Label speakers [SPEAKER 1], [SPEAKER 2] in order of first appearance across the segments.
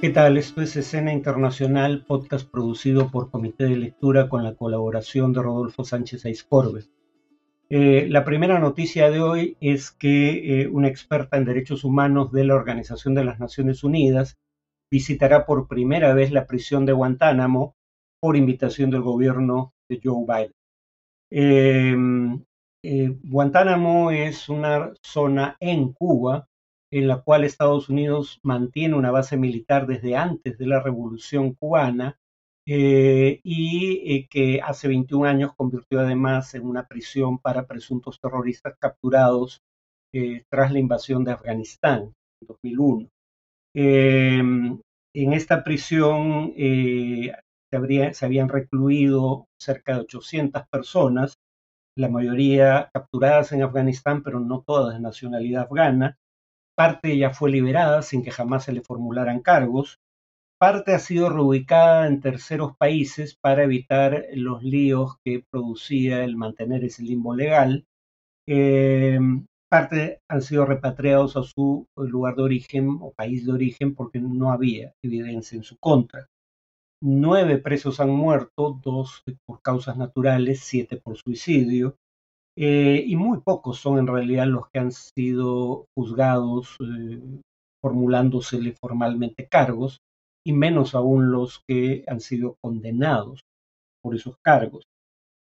[SPEAKER 1] ¿Qué tal? Esto es Escena Internacional, podcast producido por Comité de Lectura con la colaboración de Rodolfo Sánchez Aizcorbe. Eh, la primera noticia de hoy es que eh, una experta en derechos humanos de la Organización de las Naciones Unidas visitará por primera vez la prisión de Guantánamo por invitación del gobierno de Joe Biden. Eh, Guantánamo es una zona en Cuba en la cual Estados Unidos mantiene una base militar desde antes de la Revolución cubana eh, y eh, que hace 21 años convirtió además en una prisión para presuntos terroristas capturados tras la invasión de Afganistán en 2001. Em, en esta prisión se, se habían recluido cerca de 800 personas, la mayoría capturadas en Afganistán, pero no todas de nacionalidad afgana. Parte ya fue liberada sin que jamás se le formularan cargos. Parte ha sido reubicada en terceros países para evitar los líos que producía el mantener ese limbo legal. Em, parte han sido repatriados a su lugar de origen o país de origen porque no había evidencia en su contra. Nueve presos han muerto, dos por causas naturales, siete por suicidio, eh, y muy pocos son en realidad los que han sido juzgados eh, formulándosele formalmente cargos, y menos aún los que han sido condenados por esos cargos.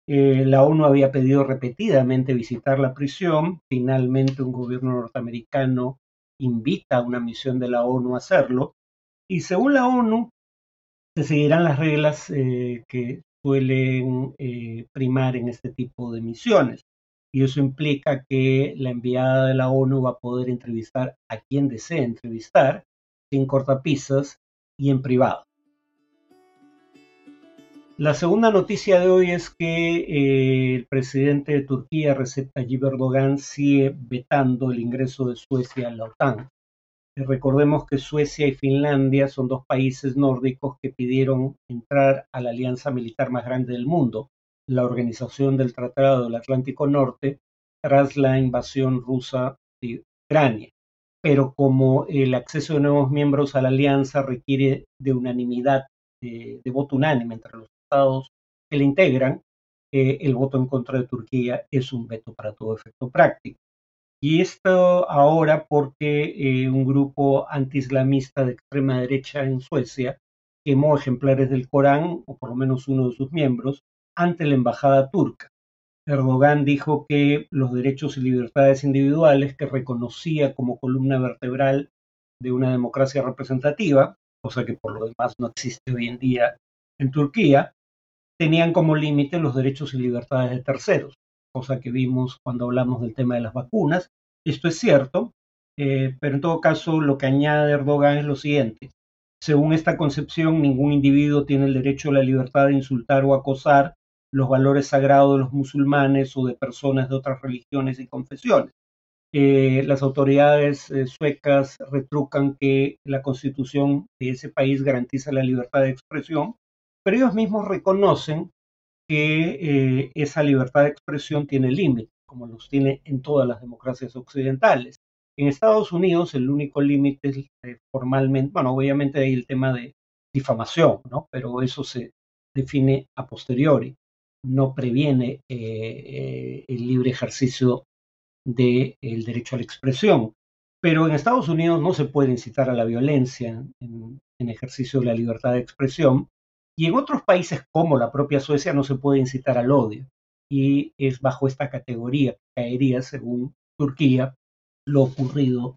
[SPEAKER 1] Eh, la ONU había pedido repetidamente visitar la prisión, finalmente un gobierno norteamericano invita a una misión de la ONU a hacerlo, y según la ONU, se seguirán las reglas que suelen primar en este tipo de misiones. Y eso implica que la enviada de la ONU va a poder entrevistar a quien desee entrevistar, sin cortapisas y en privado. La segunda noticia de hoy es que eh, el presidente de Turquía, Recep Tayyip Erdogan, sigue vetando el ingreso de Suecia a la OTAN. Recordemos que Suecia y Finlandia son dos países nórdicos que pidieron entrar a la alianza militar más grande del mundo, la Organización del Tratado del Atlántico Norte, tras la invasión rusa de Ucrania. Pero como el acceso de nuevos miembros a la alianza requiere de unanimidad, de, voto unánime entre los estados que la integran, eh, el voto en contra de Turquía es un veto para todo efecto práctico. Y esto ahora porque eh, un grupo antiislamista de extrema derecha en Suecia quemó ejemplares del Corán, o por lo menos uno de sus miembros, ante la embajada turca. Erdogan dijo que los derechos y libertades individuales que reconocía como columna vertebral de una democracia representativa, cosa que por lo demás no existe hoy en día en Turquía, tenían como límite los derechos y libertades de terceros cosa que vimos cuando hablamos del tema de las vacunas. Esto es cierto, eh, pero en todo caso lo que añade Erdogan es lo siguiente. Según esta concepción, ningún individuo tiene el derecho a la libertad de insultar o acosar los valores sagrados de los musulmanes o de personas de otras religiones y confesiones. Eh, las autoridades eh, suecas retrucan que la constitución de ese país garantiza la libertad de expresión, pero ellos mismos reconocen que eh, esa libertad de expresión tiene límites, como los tiene en todas las democracias occidentales. En Estados Unidos el único límite es eh, formalmente, bueno, obviamente hay el tema de difamación, ¿no? Pero eso se define a posteriori, no previene eh, el libre ejercicio del derecho a la expresión. Pero en Estados Unidos no se puede incitar a la violencia en ejercicio de la libertad de expresión, y en otros países como la propia Suecia no se puede incitar al odio. Y es bajo esta categoría que caería, según Turquía, lo ocurrido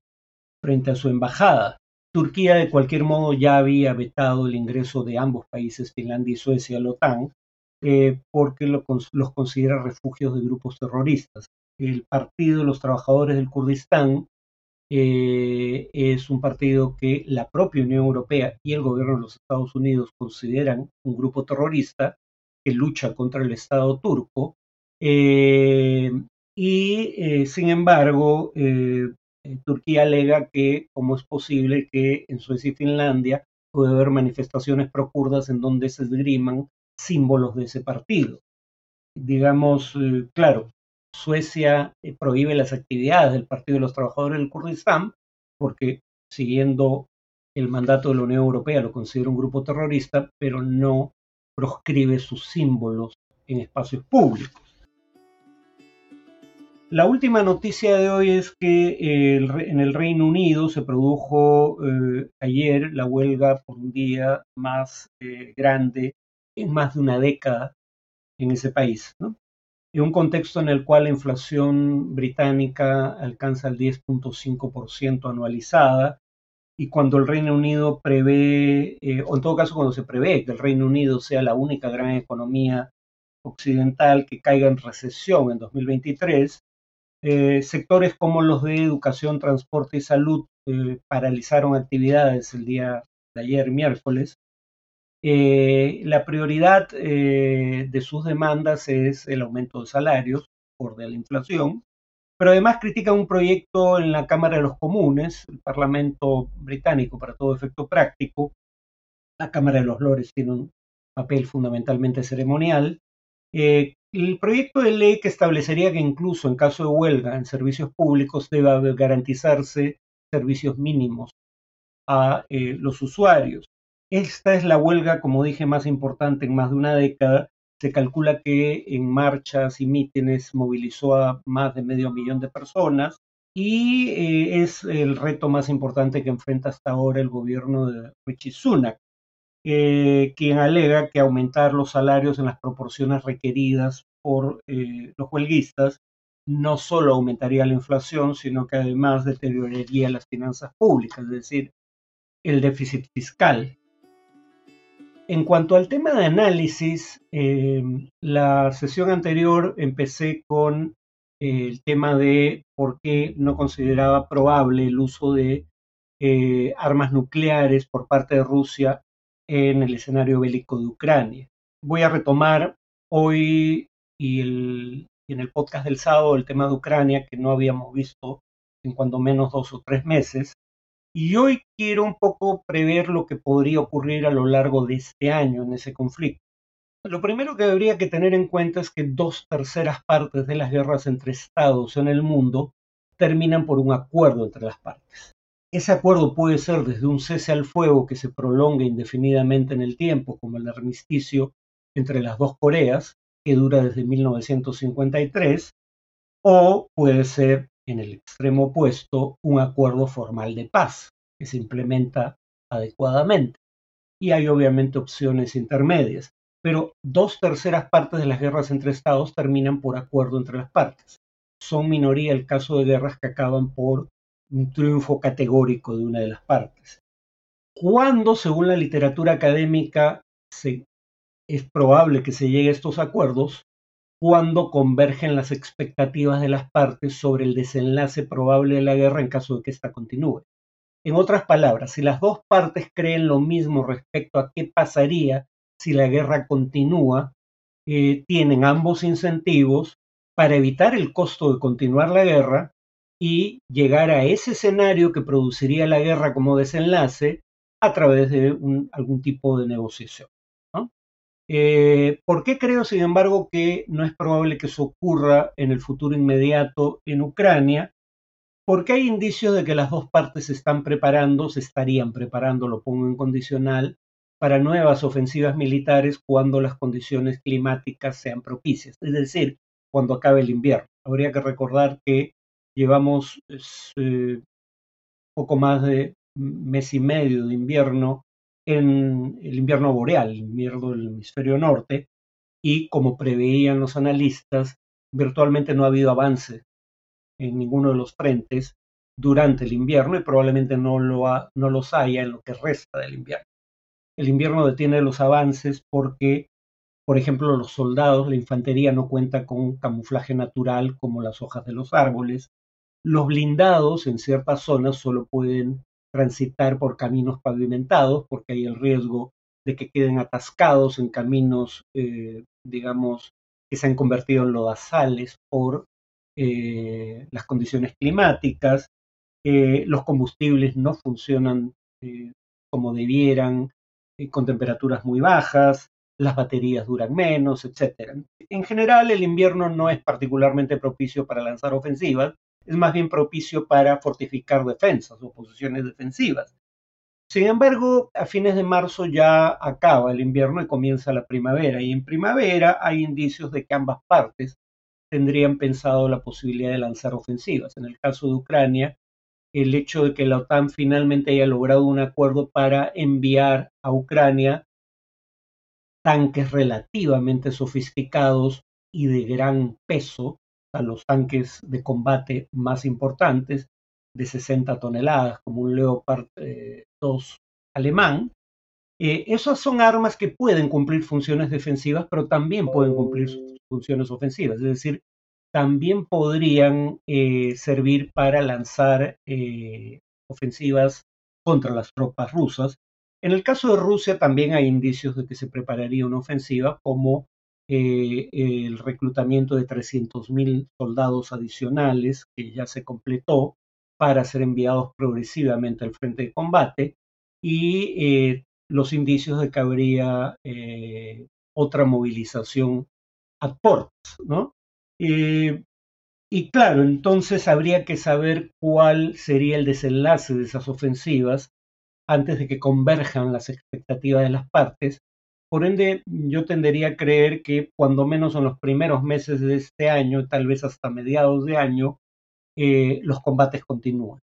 [SPEAKER 1] frente a su embajada. Turquía de cualquier modo ya había vetado el ingreso de ambos países, Finlandia y Suecia, a la OTAN, eh, porque los considera refugios de grupos terroristas. El Partido de los Trabajadores del Kurdistán eh, es un partido que la propia Unión Europea y el gobierno de los Estados Unidos consideran un grupo terrorista que lucha contra el Estado turco. Eh, y sin embargo, Turquía alega que cómo es posible que en Suecia y Finlandia puede haber manifestaciones procurdas en donde se esgriman símbolos de ese partido. Digamos, claro, Suecia eh, prohíbe las actividades del Partido de los Trabajadores del Kurdistán porque siguiendo el mandato de la Unión Europea lo considera un grupo terrorista, pero no proscribe sus símbolos en espacios públicos. La última noticia de hoy es que en el Reino Unido se produjo eh, ayer la huelga por un día más eh, grande en más de una década en ese país. En un contexto en el cual la inflación británica alcanza el 10.5% anualizada y cuando el Reino Unido prevé, eh, o en todo caso cuando se prevé que el Reino Unido sea la única gran economía occidental que caiga en recesión en 2023, eh, sectores como los de educación, transporte y salud eh, paralizaron actividades el día de ayer, miércoles. Eh, la prioridad de sus demandas es el aumento de salarios por de la inflación, pero además critican un proyecto en la Cámara de los Comunes, el Parlamento británico para todo efecto práctico. La Cámara de los Lores tiene un papel fundamentalmente ceremonial, el proyecto de ley que establecería que incluso en caso de huelga en servicios públicos deba garantizarse servicios mínimos a eh, los usuarios. Esta es la huelga, como dije, más importante en más de una década. Se calcula que en marchas y mítines movilizó a más de medio millón de personas y eh, es el reto más importante que enfrenta hasta ahora el gobierno de Richie. Eh, quien alega que aumentar los salarios en las proporciones requeridas por eh, los huelguistas no solo aumentaría la inflación, sino que además deterioraría las finanzas públicas, es decir, el déficit fiscal. En cuanto al tema de análisis, eh, la sesión anterior empecé con el tema de por qué no consideraba probable el uso de armas nucleares por parte de Rusia en el escenario bélico de Ucrania. Voy a retomar hoy y, en el podcast del sábado el tema de Ucrania que no habíamos visto en cuando menos dos o tres meses. Y hoy quiero un poco prever lo que podría ocurrir a lo largo de este año en ese conflicto. Lo primero que habría que tener en cuenta es que dos terceras partes de las guerras entre estados en el mundo terminan por un acuerdo entre las partes. Ese acuerdo puede ser desde un cese al fuego que se prolonga indefinidamente en el tiempo, como el armisticio entre las dos Coreas, que dura desde 1953, o puede ser, en el extremo opuesto, un acuerdo formal de paz, que se implementa adecuadamente. Y hay obviamente opciones intermedias, pero dos terceras partes de las guerras entre estados terminan por acuerdo entre las partes. Son minoría el caso de guerras que acaban por un triunfo categórico de una de las partes. ¿Cuándo, según la literatura académica, es probable que se llegue a estos acuerdos? Cuando convergen las expectativas de las partes sobre el desenlace probable de la guerra en caso de que ésta continúe. En otras palabras, si las dos partes creen lo mismo respecto a qué pasaría si la guerra continúa, eh, tienen ambos incentivos para evitar el costo de continuar la guerra y llegar a ese escenario que produciría la guerra como desenlace a través de algún tipo de negociación. Eh, ¿Por qué creo, sin embargo, que no es probable que eso ocurra en el futuro inmediato en Ucrania? Porque hay indicios de que las dos partes se están preparando, se estarían preparando, lo pongo en condicional, para nuevas ofensivas militares cuando las condiciones climáticas sean propicias, es decir, cuando acabe el invierno. Habría que recordar que Llevamos eh, poco más de mes y medio de invierno en el invierno boreal, el invierno del hemisferio norte, y como preveían los analistas, virtualmente no ha habido avance en ninguno de los frentes durante el invierno y probablemente no, lo no los haya en lo que resta del invierno. El invierno detiene los avances porque, por ejemplo, los soldados, la infantería no cuenta con camuflaje natural como las hojas de los árboles, los blindados en ciertas zonas solo pueden transitar por caminos pavimentados porque hay el riesgo de que queden atascados en caminos, eh, digamos, que se han convertido en lodazales por eh, las condiciones climáticas. Eh, los combustibles no funcionan como debieran con temperaturas muy bajas, las baterías duran menos, etc. En general, el invierno no es particularmente propicio para lanzar ofensivas, es más bien propicio para fortificar defensas o posiciones defensivas. Sin embargo, a fines de marzo ya acaba el invierno y comienza la primavera, y en primavera hay indicios de que ambas partes tendrían pensado la posibilidad de lanzar ofensivas. En el caso de Ucrania, el hecho de que la OTAN finalmente haya logrado un acuerdo para enviar a Ucrania tanques relativamente sofisticados y de gran peso, a los tanques de combate más importantes, de 60 toneladas, como un Leopard 2 eh, alemán. Eh, esas son armas que pueden cumplir funciones defensivas, pero también pueden cumplir funciones ofensivas, es decir, también podrían eh, servir para lanzar ofensivas contra las tropas rusas. En el caso de Rusia también hay indicios de que se prepararía una ofensiva, como el reclutamiento de 300.000 soldados adicionales, que ya se completó, para ser enviados progresivamente al frente de combate y eh, los indicios de que habría eh, otra movilización a ¿no? Eh, y claro, entonces habría que saber cuál sería el desenlace de esas ofensivas antes de que converjan las expectativas de las partes. Por ende, yo tendería a creer que cuando menos en los primeros meses de este año, tal vez hasta mediados de año, eh, los combates continúan.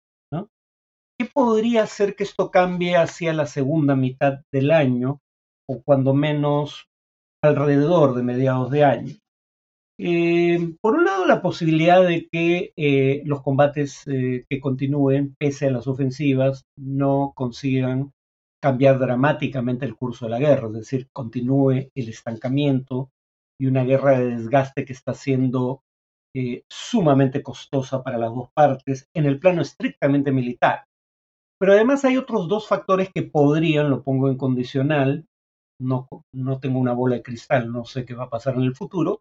[SPEAKER 1] ¿Qué podría hacer que esto cambie hacia la segunda mitad del año o cuando menos alrededor de mediados de año? Eh, por un lado, la posibilidad de que eh, los combates que continúen, pese a las ofensivas, no consigan cambiar dramáticamente el curso de la guerra, es decir, continúe el estancamiento y una guerra de desgaste que está siendo eh, sumamente costosa para las dos partes en el plano estrictamente militar. Pero además hay otros dos factores que podrían, lo pongo en condicional, no, no tengo una bola de cristal, no sé qué va a pasar en el futuro,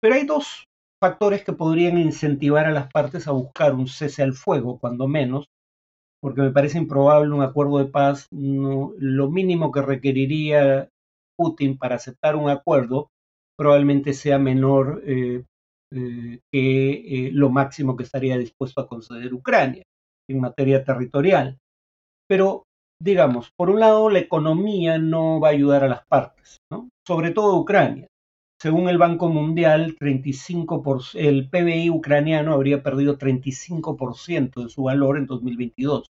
[SPEAKER 1] pero hay dos factores que podrían incentivar a las partes a buscar un cese al fuego, cuando menos, porque me parece improbable un acuerdo de paz. lo mínimo que requeriría Putin para aceptar un acuerdo probablemente sea menor eh, eh, que eh, lo máximo que estaría dispuesto a conceder Ucrania en materia territorial. Pero, digamos, por un lado, la economía no va a ayudar a las partes, sobre todo Ucrania. Según el Banco Mundial, 35%, el PBI ucraniano habría perdido 35% de su valor en 2022.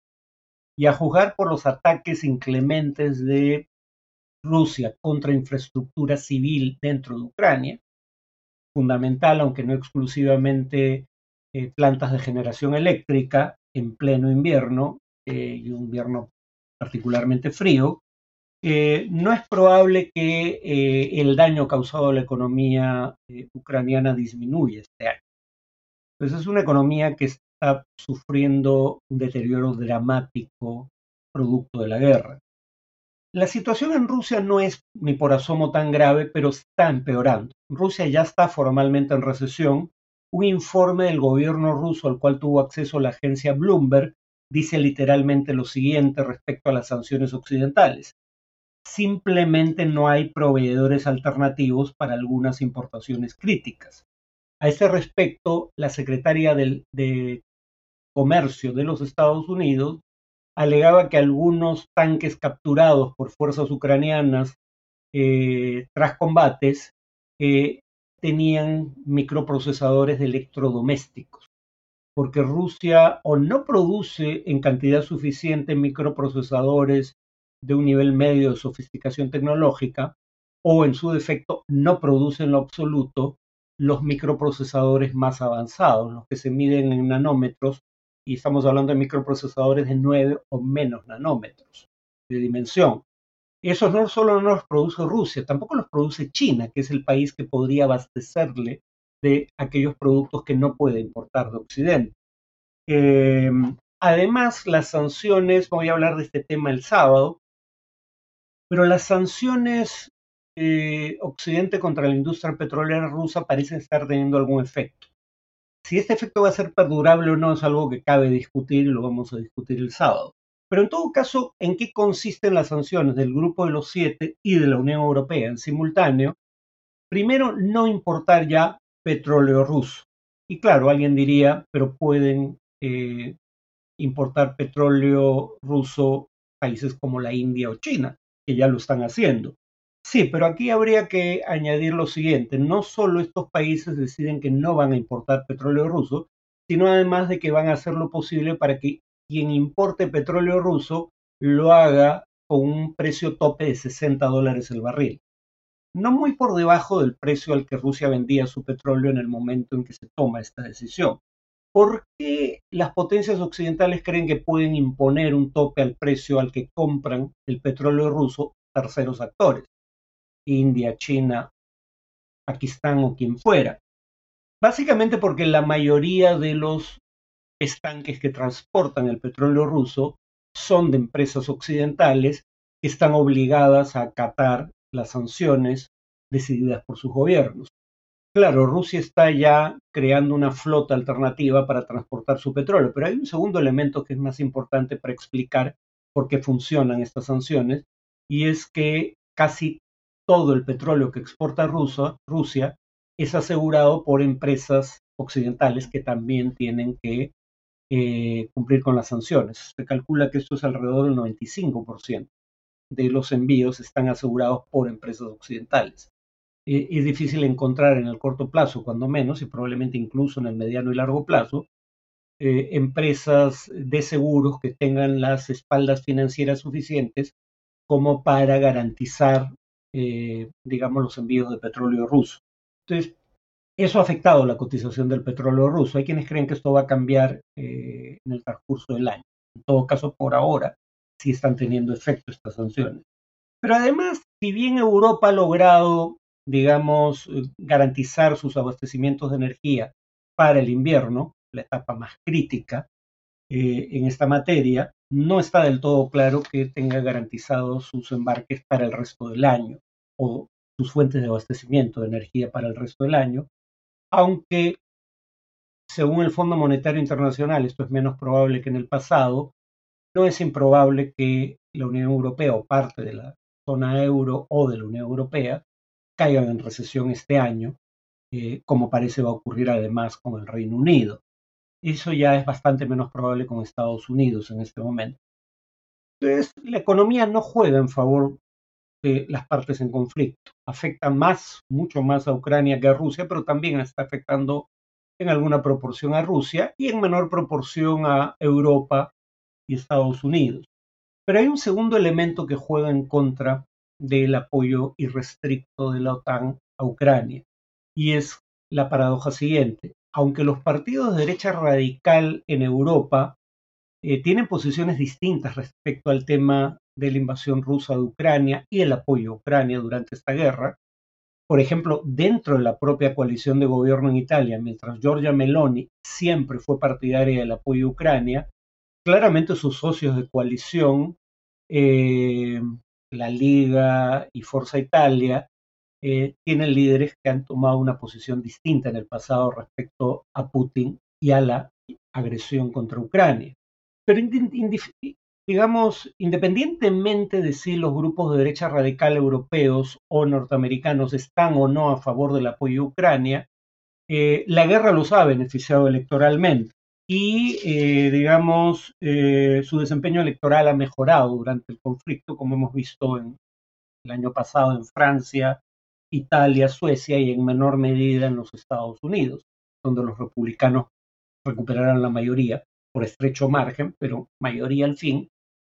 [SPEAKER 1] Y a juzgar por los ataques inclementes de Rusia contra infraestructura civil dentro de Ucrania, fundamental, aunque no exclusivamente, eh, plantas de generación eléctrica en pleno invierno eh, y un invierno particularmente frío, eh, no es probable que el daño causado a la economía ucraniana disminuya este año. Entonces es una economía que está sufriendo un deterioro dramático producto de la guerra. La situación en Rusia no es ni por asomo tan grave, pero está empeorando. Rusia ya está formalmente en recesión. Un informe del gobierno ruso al cual tuvo acceso la agencia Bloomberg dice literalmente lo siguiente respecto a las sanciones occidentales. Simplemente no hay proveedores alternativos para algunas importaciones críticas. A ese respecto, la secretaria de Comercio de los Estados Unidos alegaba que algunos tanques capturados por fuerzas ucranianas eh, tras combates eh, tenían microprocesadores de electrodomésticos, porque Rusia o no produce en cantidad suficiente microprocesadores de un nivel medio de sofisticación tecnológica, o en su defecto no produce en lo absoluto los microprocesadores más avanzados, los que se miden en nanómetros y estamos hablando de microprocesadores de 9 o menos nanómetros de dimensión. Esos no solo no los produce Rusia, tampoco los produce China, que es el país que podría abastecerle de aquellos productos que no puede importar de Occidente. Eh, además, las sanciones, voy a hablar de este tema el sábado, pero las sanciones eh, Occidente contra la industria petrolera rusa parecen estar teniendo algún efecto. Si este efecto va a ser perdurable o no es algo que cabe discutir y lo vamos a discutir el sábado. Pero en todo caso, ¿en qué consisten las sanciones del Grupo de los Siete y de la Unión Europea en simultáneo? Primero, no importar ya petróleo ruso. Y claro, alguien diría, pero pueden eh, importar petróleo ruso países como la India o China, que ya lo están haciendo. Sí, pero aquí habría que añadir lo siguiente, no solo estos países deciden que no van a importar petróleo ruso, sino además de que van a hacer lo posible para que quien importe petróleo ruso lo haga con un precio tope de 60 dólares el barril. No muy por debajo del precio al que Rusia vendía su petróleo en el momento en que se toma esta decisión. ¿Por qué las potencias occidentales creen que pueden imponer un tope al precio al que compran el petróleo ruso terceros actores? India, China, Pakistán o quien fuera. Básicamente porque la mayoría de los estanques que transportan el petróleo ruso son de empresas occidentales que están obligadas a acatar las sanciones decididas por sus gobiernos. Claro, Rusia está ya creando una flota alternativa para transportar su petróleo, pero hay un segundo elemento que es más importante para explicar por qué funcionan estas sanciones, y es que casi todo el petróleo que exporta Rusia es asegurado por empresas occidentales que también tienen que eh, cumplir con las sanciones. Se calcula que esto es alrededor del 95% de los envíos están asegurados por empresas occidentales. Eh, es difícil encontrar en el corto plazo, cuando menos, y probablemente incluso en el mediano y largo plazo, eh, empresas de seguros que tengan las espaldas financieras suficientes como para garantizar, digamos, los envíos de petróleo ruso. Entonces, eso ha afectado la cotización del petróleo ruso. Hay quienes creen que esto va a cambiar eh, en el transcurso del año. En todo caso, por ahora, sí están teniendo efecto estas sanciones. Pero además, si bien Europa ha logrado, digamos, eh, garantizar sus abastecimientos de energía para el invierno, la etapa más crítica eh, en esta materia, no está del todo claro que tenga garantizados sus embarques para el resto del año o sus fuentes de abastecimiento de energía para el resto del año, aunque según el Fondo Monetario Internacional, esto es menos probable que en el pasado, no es improbable que la Unión Europea o parte de la zona euro o de la Unión Europea caigan en recesión este año, eh, como parece va a ocurrir además con el Reino Unido. Eso ya es bastante menos probable con Estados Unidos en este momento. Entonces, la economía no juega en favor de las partes en conflicto. Afecta más, mucho más a Ucrania que a Rusia, pero también está afectando en alguna proporción a Rusia y en menor proporción a Europa y Estados Unidos. Pero hay un segundo elemento que juega en contra del apoyo irrestricto de la OTAN a Ucrania, y es la paradoja siguiente. Aunque los partidos de derecha radical en Europa eh, tienen posiciones distintas respecto al tema de la invasión rusa de Ucrania y el apoyo a Ucrania durante esta guerra. Por ejemplo, dentro de la propia coalición de gobierno en Italia, mientras Giorgia Meloni siempre fue partidaria del apoyo a Ucrania, claramente sus socios de coalición, eh, la Liga y Forza Italia, eh, tienen líderes que han tomado una posición distinta en el pasado respecto a Putin y a la agresión contra Ucrania. Pero digamos, independientemente de si los grupos de derecha radical europeos o norteamericanos están o no a favor del apoyo a Ucrania, eh, la guerra los ha beneficiado electoralmente y, eh, digamos, eh, su desempeño electoral ha mejorado durante el conflicto, como hemos visto en, el año pasado en Francia, Italia, Suecia y en menor medida en los Estados Unidos, donde los republicanos recuperaron la mayoría por estrecho margen, pero mayoría al fin,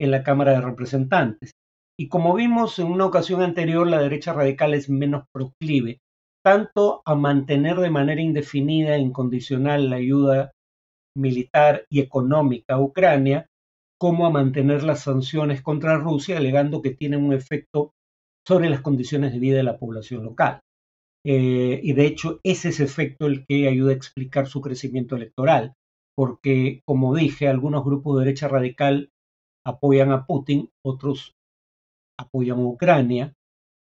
[SPEAKER 1] en la Cámara de Representantes. Y como vimos en una ocasión anterior, la derecha radical es menos proclive tanto a mantener de manera indefinida e incondicional la ayuda militar y económica a Ucrania, como a mantener las sanciones contra Rusia, alegando que tienen un efecto sobre las condiciones de vida de la población local. Eh, y de hecho, es ese efecto el que ayuda a explicar su crecimiento electoral, porque, como dije, algunos grupos de derecha radical apoyan a Putin, otros apoyan a Ucrania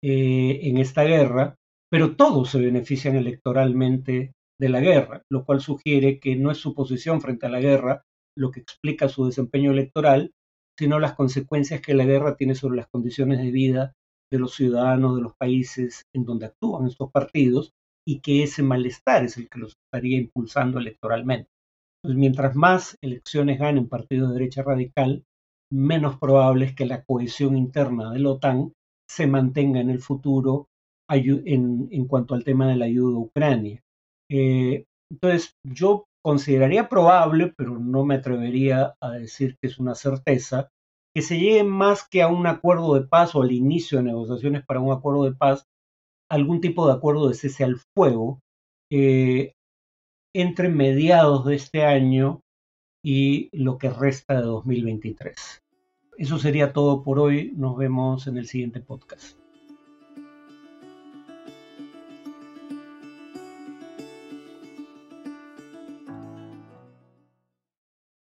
[SPEAKER 1] eh, en esta guerra, pero todos se benefician electoralmente de la guerra, lo cual sugiere que no es su posición frente a la guerra lo que explica su desempeño electoral, sino las consecuencias que la guerra tiene sobre las condiciones de vida de los ciudadanos de los países en donde actúan estos partidos y que ese malestar es el que los estaría impulsando electoralmente. mientras más elecciones ganen partidos de derecha radical, menos probable es que la cohesión interna de la OTAN se mantenga en el futuro en, cuanto al tema de la ayuda a Ucrania. Eh, entonces, yo consideraría probable, pero no me atrevería a decir que es una certeza, que se llegue más que a un acuerdo de paz o al inicio de negociaciones para un acuerdo de paz, algún tipo de acuerdo de cese al fuego eh, entre mediados de este año y lo que resta de 2023. Eso sería todo por hoy. Nos vemos en el siguiente podcast.